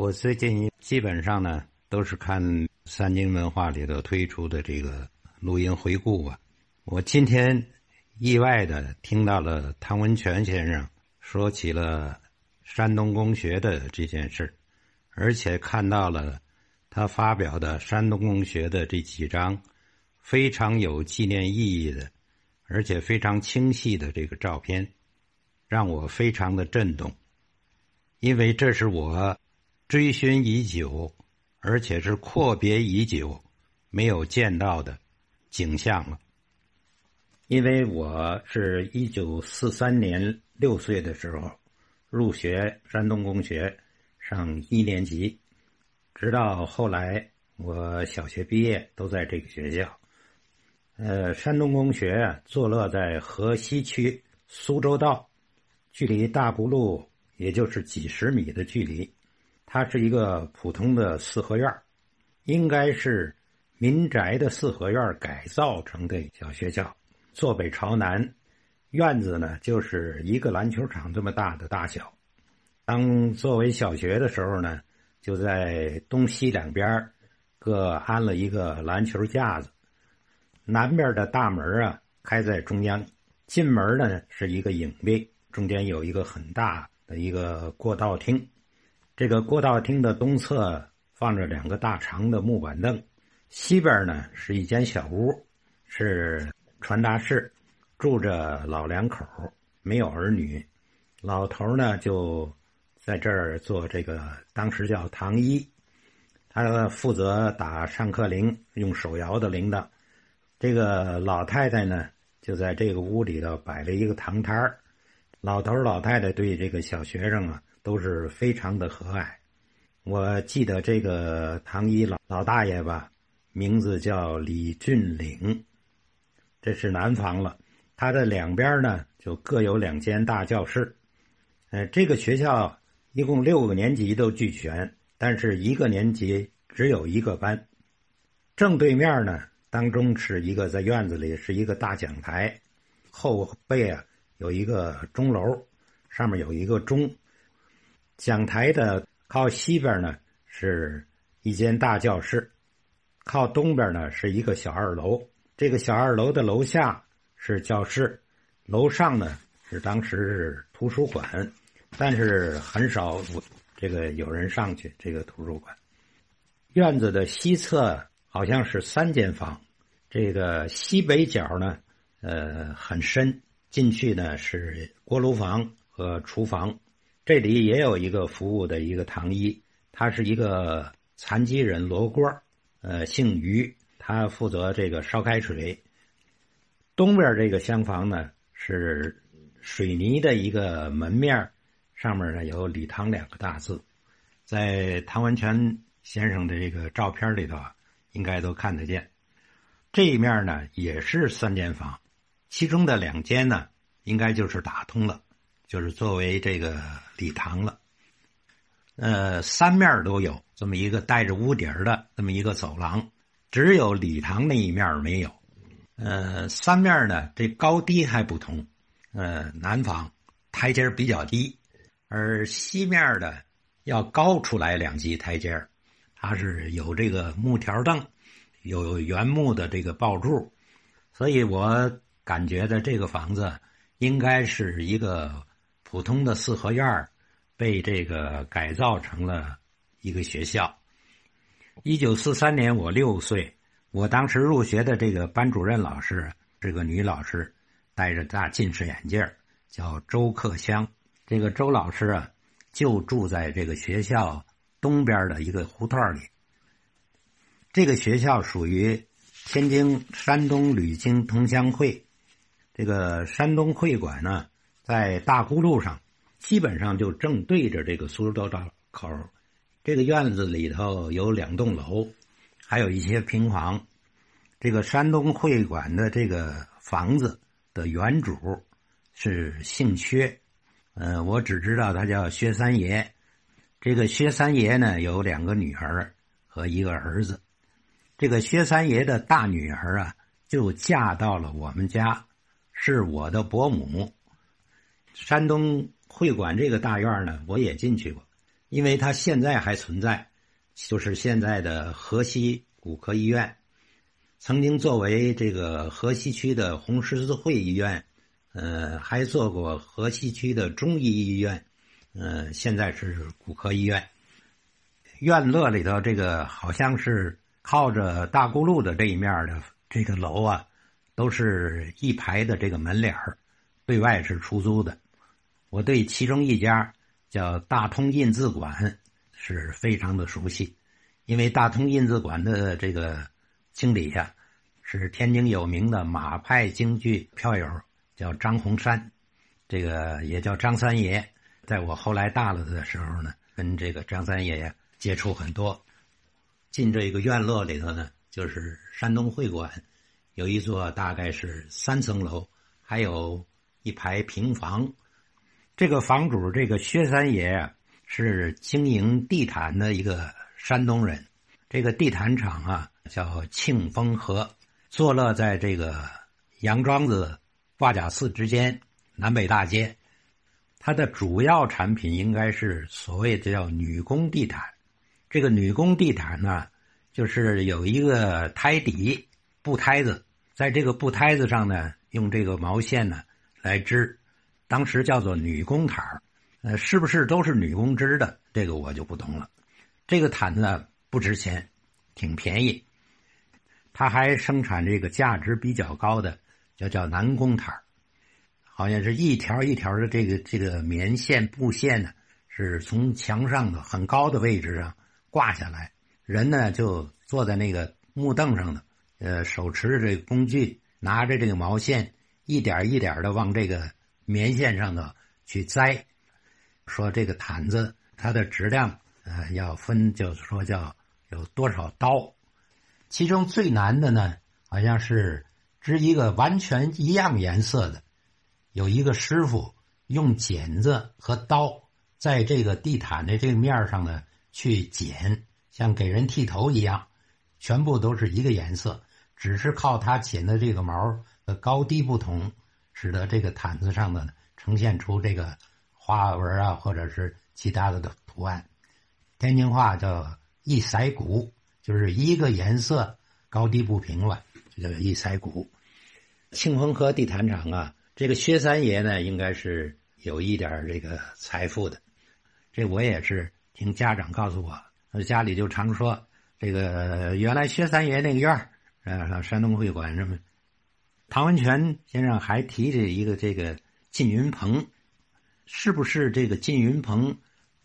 我最近基本上呢都是看三金文化里头推出的这个录音回顾吧。我今天意外的听到了汤文泉先生说起了山东公学的这件事而且看到了他发表的山东公学的这几张非常有纪念意义的，而且非常清晰的这个照片，让我非常的震动，因为这是我。追寻已久，而且是阔别已久，没有见到的景象了。因为我是一九四三年六岁的时候入学山东工学，上一年级，直到后来我小学毕业都在这个学校。呃，山东工学，坐落在河西区苏州道，距离大沽路也就是几十米的距离。它是一个普通的四合院应该是民宅的四合院改造成的小学校。坐北朝南，院子呢就是一个篮球场这么大的大小。当作为小学的时候呢，就在东西两边各安了一个篮球架子。南边的大门啊开在中央，进门呢是一个影壁，中间有一个很大的一个过道厅。这个过道厅的东侧放着两个大长的木板凳，西边呢是一间小屋，是传达室，住着老两口，没有儿女。老头呢就在这儿做这个，当时叫堂医，他负责打上课铃，用手摇的铃铛。这个老太太呢就在这个屋里头摆了一个堂摊儿，老头老太太对这个小学生啊。都是非常的和蔼。我记得这个唐一老老大爷吧，名字叫李俊岭，这是南方了。他的两边呢，就各有两间大教室。呃，这个学校一共六个年级都俱全，但是一个年级只有一个班。正对面呢，当中是一个在院子里是一个大讲台，后背啊有一个钟楼，上面有一个钟。讲台的靠西边呢是一间大教室，靠东边呢是一个小二楼。这个小二楼的楼下是教室，楼上呢是当时是图书馆，但是很少这个有人上去。这个图书馆院子的西侧好像是三间房，这个西北角呢呃很深，进去呢是锅炉房和厨房。这里也有一个服务的一个唐医，他是一个残疾人罗锅呃，姓于，他负责这个烧开水。东边这个厢房呢是水泥的一个门面，上面呢有“礼堂”两个大字，在唐文泉先生的这个照片里头啊，应该都看得见。这一面呢也是三间房，其中的两间呢应该就是打通了。就是作为这个礼堂了，呃，三面都有这么一个带着屋顶的这么一个走廊，只有礼堂那一面没有。呃，三面呢，这高低还不同。呃，南方台阶比较低，而西面的要高出来两级台阶它是有这个木条凳，有原木的这个抱柱，所以我感觉的这个房子应该是一个。普通的四合院儿被这个改造成了一个学校。一九四三年，我六岁，我当时入学的这个班主任老师是个女老师，戴着大近视眼镜叫周克香。这个周老师啊，就住在这个学校东边的一个胡同里。这个学校属于天津山东旅京同乡会，这个山东会馆呢。在大沽路上，基本上就正对着这个苏州道口。这个院子里头有两栋楼，还有一些平房。这个山东会馆的这个房子的原主是姓薛，呃，我只知道他叫薛三爷。这个薛三爷呢有两个女儿和一个儿子。这个薛三爷的大女儿啊，就嫁到了我们家，是我的伯母。山东会馆这个大院呢，我也进去过。因为它现在还存在，就是现在的河西骨科医院，曾经作为这个河西区的红十字会医院，呃，还做过河西区的中医医院，呃，现在是骨科医院。院落里头这个好像是靠着大沽路的这一面的这个楼啊，都是一排的这个门脸儿。对外是出租的，我对其中一家叫大通印字馆是非常的熟悉，因为大通印字馆的这个经理呀，是天津有名的马派京剧票友，叫张洪山，这个也叫张三爷。在我后来大了的时候呢，跟这个张三爷接触很多。进这个院落里头呢，就是山东会馆，有一座大概是三层楼，还有。一排平房，这个房主这个薛三爷啊，是经营地毯的一个山东人。这个地毯厂啊叫庆丰和，坐落在这个杨庄子挂甲寺之间南北大街。它的主要产品应该是所谓的叫女工地毯。这个女工地毯呢，就是有一个胎底布胎子，在这个布胎子上呢，用这个毛线呢。来织，当时叫做女工毯儿，呃，是不是都是女工织的？这个我就不懂了。这个毯子不值钱，挺便宜。他还生产这个价值比较高的，叫叫男工毯儿，好像是一条一条的这个这个棉线布线呢，是从墙上的很高的位置上挂下来，人呢就坐在那个木凳上的，呃，手持着这个工具，拿着这个毛线。一点一点的往这个棉线上头去栽，说这个毯子它的质量，呃，要分，就是说叫有多少刀。其中最难的呢，好像是织一个完全一样颜色的，有一个师傅用剪子和刀在这个地毯的这个面上呢去剪，像给人剃头一样，全部都是一个颜色，只是靠他剪的这个毛的。高低不同，使得这个毯子上呢呈现出这个花纹啊，或者是其他的的图案。天津话叫一色骨，就是一个颜色高低不平了，这叫一色骨。庆丰和地毯厂啊，这个薛三爷呢，应该是有一点这个财富的。这我也是听家长告诉我，家里就常说这个原来薛三爷那个院儿，呃，山东会馆什么。唐文泉先生还提着一个这个靳云鹏，是不是这个靳云鹏，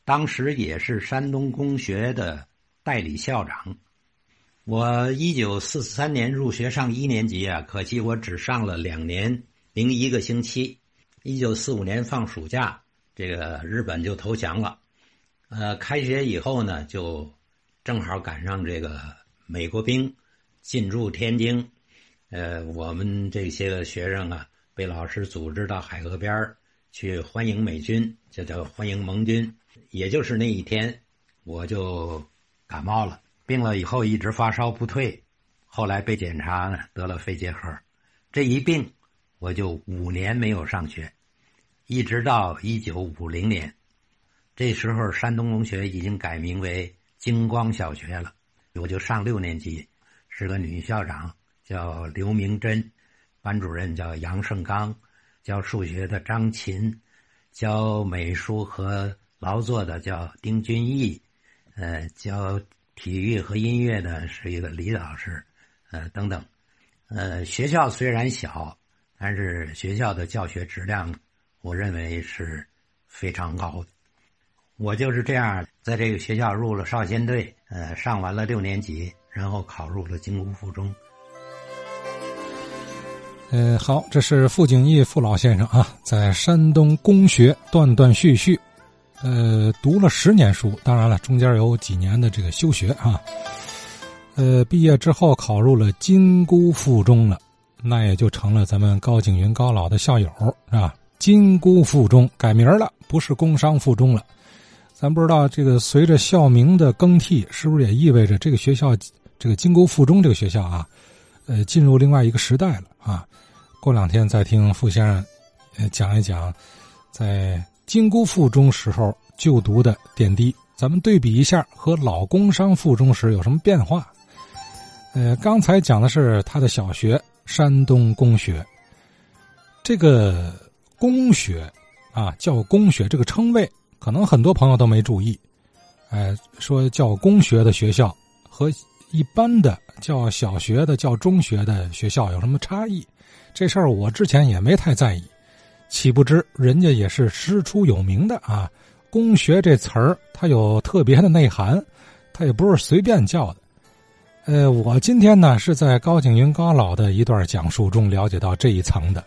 当时也是山东工学的代理校长？我一九四三年入学上一年级啊，可惜我只上了两年零一个星期。一九四五年放暑假，这个日本就投降了。呃，开学以后呢，就正好赶上这个美国兵进驻天津。呃，我们这些个学生啊，被老师组织到海河边去欢迎美军，就叫欢迎盟军。也就是那一天，我就感冒了，病了以后一直发烧不退，后来被检查呢得了肺结核。这一病，我就五年没有上学，一直到一九五零年，这时候山东农学已经改名为京光小学了，我就上六年级，是个女校长。叫刘明珍，班主任叫杨胜刚，教数学的张琴，教美术和劳作的叫丁俊义，呃，教体育和音乐的是一个李老师，呃，等等，呃，学校虽然小，但是学校的教学质量，我认为是非常高的。我就是这样在这个学校入了少先队，呃，上完了六年级，然后考入了京工附中。呃，好，这是傅景义傅老先生啊，在山东工学断断续续，呃，读了十年书，当然了，中间有几年的这个休学啊。呃，毕业之后考入了金姑附中了，那也就成了咱们高景云高老的校友是吧？金姑附中改名了，不是工商附中了。咱不知道这个随着校名的更替，是不是也意味着这个学校，这个金姑附中这个学校啊，呃，进入另外一个时代了啊？过两天再听傅先生，讲一讲，在金姑附中时候就读的点滴。咱们对比一下和老工商附中时有什么变化。呃，刚才讲的是他的小学山东公学，这个公学啊叫公学这个称谓，可能很多朋友都没注意。哎，说叫公学的学校和一般的叫小学的、叫中学的学校有什么差异？这事儿我之前也没太在意，岂不知人家也是师出有名的啊！公学这词儿它有特别的内涵，它也不是随便叫的。呃，我今天呢是在高景云高老的一段讲述中了解到这一层的。